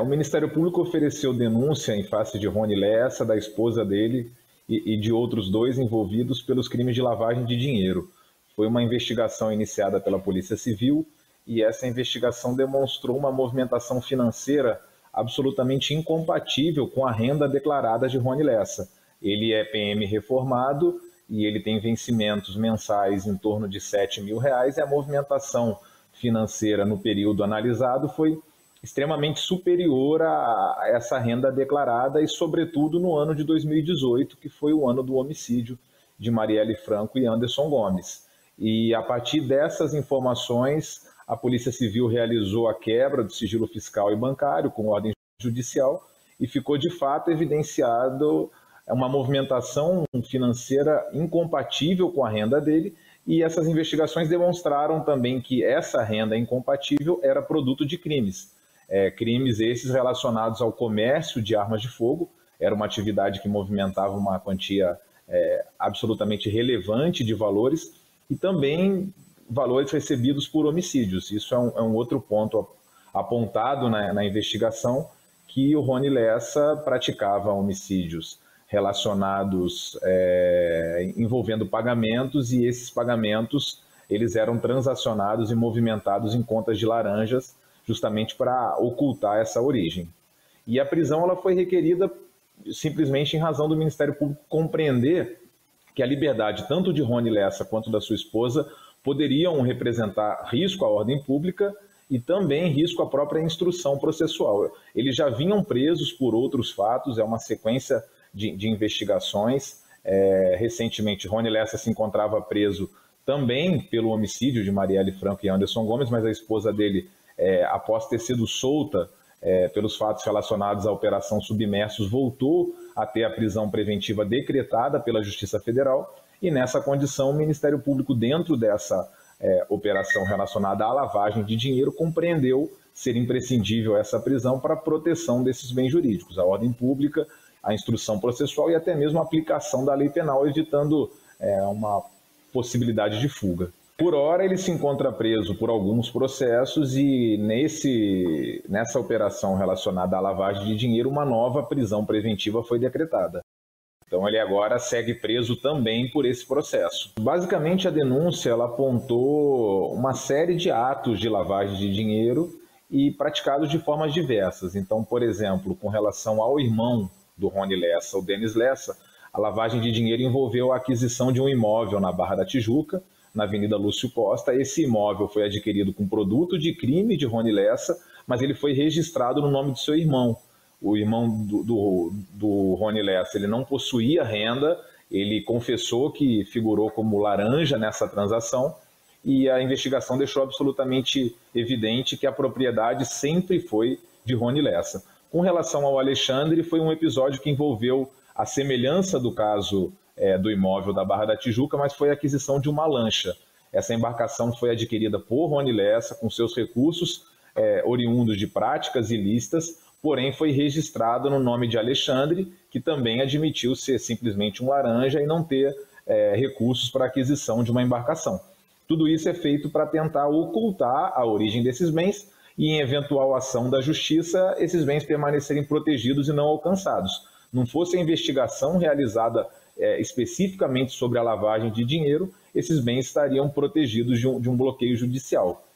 O Ministério Público ofereceu denúncia em face de Rony Lessa, da esposa dele e, e de outros dois envolvidos pelos crimes de lavagem de dinheiro. Foi uma investigação iniciada pela Polícia Civil e essa investigação demonstrou uma movimentação financeira absolutamente incompatível com a renda declarada de Rony Lessa. Ele é PM reformado e ele tem vencimentos mensais em torno de 7 mil reais e a movimentação financeira no período analisado foi extremamente superior a essa renda declarada e, sobretudo, no ano de 2018, que foi o ano do homicídio de Marielle Franco e Anderson Gomes. E a partir dessas informações, a Polícia Civil realizou a quebra do sigilo fiscal e bancário com ordem judicial e ficou de fato evidenciado uma movimentação financeira incompatível com a renda dele. E essas investigações demonstraram também que essa renda incompatível era produto de crimes. É, crimes esses relacionados ao comércio de armas de fogo, era uma atividade que movimentava uma quantia é, absolutamente relevante de valores, e também valores recebidos por homicídios. Isso é um, é um outro ponto apontado na, na, investigação, que o Rony Lessa praticava homicídios relacionados é, envolvendo pagamentos e esses pagamentos eles eram transacionados e movimentados em contas de laranjas justamente para ocultar essa origem. E a prisão ela foi requerida simplesmente em razão do Ministério Público compreender que a liberdade tanto de Rony Lessa quanto da sua esposa poderiam representar risco à ordem pública e também risco à própria instrução processual. Eles já vinham presos por outros fatos, é uma sequência de, de investigações. É, recentemente, Rony Lessa se encontrava preso também pelo homicídio de Marielle Franco e Anderson Gomes, mas a esposa dele, é, após ter sido solta é, pelos fatos relacionados à Operação Submersos, voltou a ter a prisão preventiva decretada pela Justiça Federal e nessa condição, o Ministério Público, dentro dessa é, operação relacionada à lavagem de dinheiro, compreendeu ser imprescindível essa prisão para a proteção desses bens jurídicos, a ordem pública, a instrução processual e até mesmo a aplicação da lei penal, evitando é, uma possibilidade de fuga. Por hora, ele se encontra preso por alguns processos e nesse, nessa operação relacionada à lavagem de dinheiro, uma nova prisão preventiva foi decretada. Então ele agora segue preso também por esse processo. Basicamente a denúncia ela apontou uma série de atos de lavagem de dinheiro e praticados de formas diversas. Então, por exemplo, com relação ao irmão do Rony Lessa, o Denis Lessa, a lavagem de dinheiro envolveu a aquisição de um imóvel na Barra da Tijuca, na Avenida Lúcio Costa. Esse imóvel foi adquirido com produto de crime de Rony Lessa, mas ele foi registrado no nome do seu irmão, o irmão do, do, do Rony Lessa, ele não possuía renda, ele confessou que figurou como laranja nessa transação e a investigação deixou absolutamente evidente que a propriedade sempre foi de Rony Lessa. Com relação ao Alexandre, foi um episódio que envolveu a semelhança do caso é, do imóvel da Barra da Tijuca, mas foi a aquisição de uma lancha. Essa embarcação foi adquirida por Rony Lessa com seus recursos é, oriundos de práticas ilícitas, porém foi registrado no nome de Alexandre, que também admitiu ser simplesmente um laranja e não ter é, recursos para aquisição de uma embarcação. Tudo isso é feito para tentar ocultar a origem desses bens e, em eventual ação da justiça, esses bens permanecerem protegidos e não alcançados. Não fosse a investigação realizada é, especificamente sobre a lavagem de dinheiro, esses bens estariam protegidos de um, de um bloqueio judicial.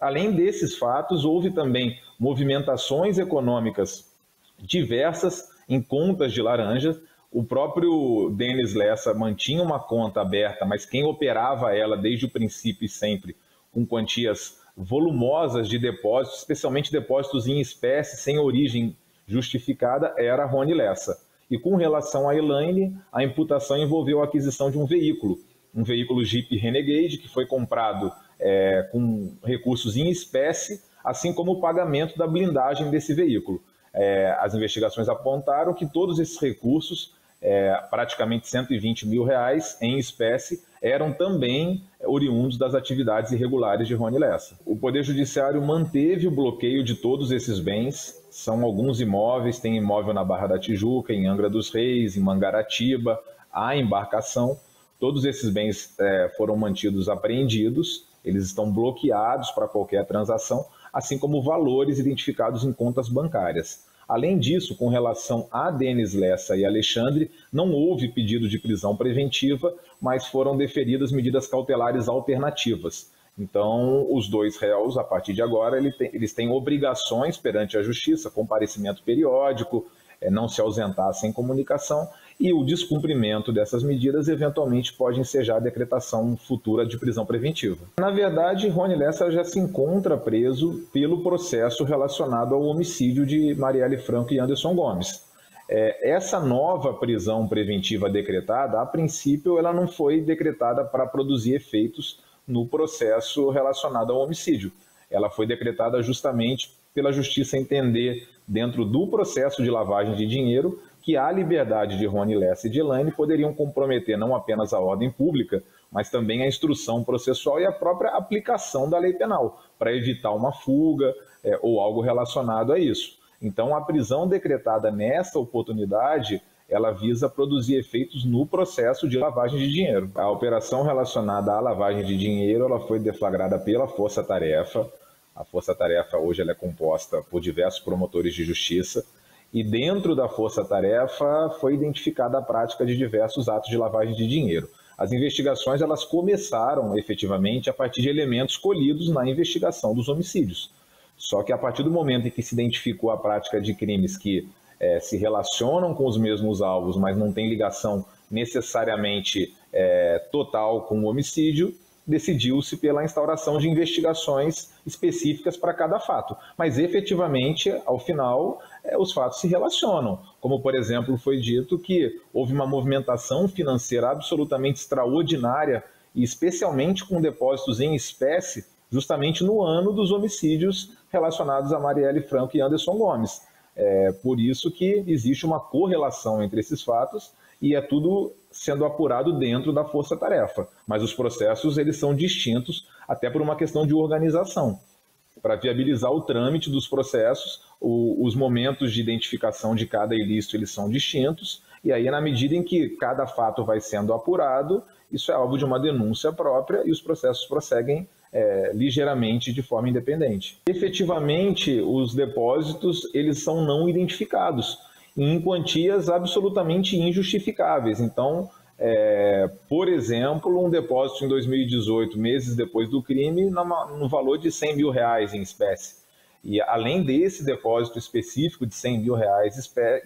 Além desses fatos, houve também movimentações econômicas diversas em contas de laranjas. O próprio Denis Lessa mantinha uma conta aberta, mas quem operava ela desde o princípio e sempre com quantias volumosas de depósitos, especialmente depósitos em espécie sem origem justificada, era Rony Lessa. E com relação a Elaine, a imputação envolveu a aquisição de um veículo, um veículo Jeep Renegade, que foi comprado é, com recursos em espécie, assim como o pagamento da blindagem desse veículo. É, as investigações apontaram que todos esses recursos, é, praticamente 120 mil reais em espécie, eram também oriundos das atividades irregulares de Rony Lessa. O Poder Judiciário manteve o bloqueio de todos esses bens, são alguns imóveis, tem imóvel na Barra da Tijuca, em Angra dos Reis, em Mangaratiba, há embarcação. Todos esses bens é, foram mantidos apreendidos eles estão bloqueados para qualquer transação. assim como valores identificados em contas bancárias. Além disso, com relação a Denis Lessa e Alexandre, não houve pedido de prisão preventiva, mas foram deferidas medidas cautelares alternativas. Então, os dois réus, a partir de agora, eles têm obrigações perante a justiça, comparecimento periódico, não se ausentar sem comunicação, e o descumprimento dessas medidas eventualmente pode ensejar a decretação futura de prisão preventiva. Na verdade, Rony Lessa já se encontra preso pelo processo relacionado ao homicídio de Marielle Franco e Anderson Gomes. É, essa nova prisão preventiva decretada, a princípio, ela não foi decretada para produzir efeitos no processo relacionado ao homicídio. Ela foi decretada justamente pela justiça entender, dentro do processo de lavagem de dinheiro, que a liberdade de Rony Lessa e de Elaine poderiam comprometer não apenas a ordem pública, mas também a instrução processual e a própria aplicação da lei penal, para evitar uma fuga é, ou algo relacionado a isso. Então, a prisão decretada nessa oportunidade, ela visa produzir efeitos no processo de lavagem de dinheiro. A operação relacionada à lavagem de dinheiro, ela foi deflagrada pela Força Tarefa. A Força Tarefa hoje ela é composta por diversos promotores de justiça e dentro da força-tarefa foi identificada a prática de diversos atos de lavagem de dinheiro. As investigações elas começaram efetivamente a partir de elementos colhidos na investigação dos homicídios. Só que a partir do momento em que se identificou a prática de crimes que é, se relacionam com os mesmos alvos, mas não tem ligação necessariamente é, total com o homicídio, decidiu-se pela instauração de investigações específicas para cada fato. Mas efetivamente, ao final, é, os fatos se relacionam. Como, por exemplo, foi dito que houve uma movimentação financeira absolutamente extraordinária, e especialmente com depósitos em espécie, justamente no ano dos homicídios relacionados a Marielle Franco e Anderson Gomes. É por isso que existe uma correlação entre esses fatos e é tudo sendo apurado dentro da força-tarefa. Mas os processos eles são distintos até por uma questão de organização. Para viabilizar o trâmite dos processos, o, os momentos de identificação de cada ilícito eles são distintos, e aí, na medida em que cada fato vai sendo apurado, isso é alvo de uma denúncia própria e os processos prosseguem é, ligeiramente de forma independente. Efetivamente, os depósitos eles são não identificados em quantias absolutamente injustificáveis. Então, é, por exemplo, um depósito em 2018, meses depois do crime, no valor de 100 mil reais em espécie. E além desse depósito específico de 100 mil reais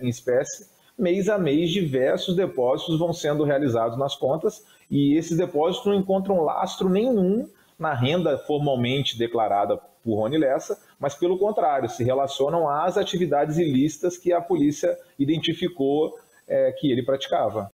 em espécie, mês a mês diversos depósitos vão sendo realizados nas contas e esses depósitos não encontram lastro nenhum na renda formalmente declarada por Rony Lessa, mas pelo contrário, se relacionam às atividades ilícitas que a polícia identificou é, que ele praticava.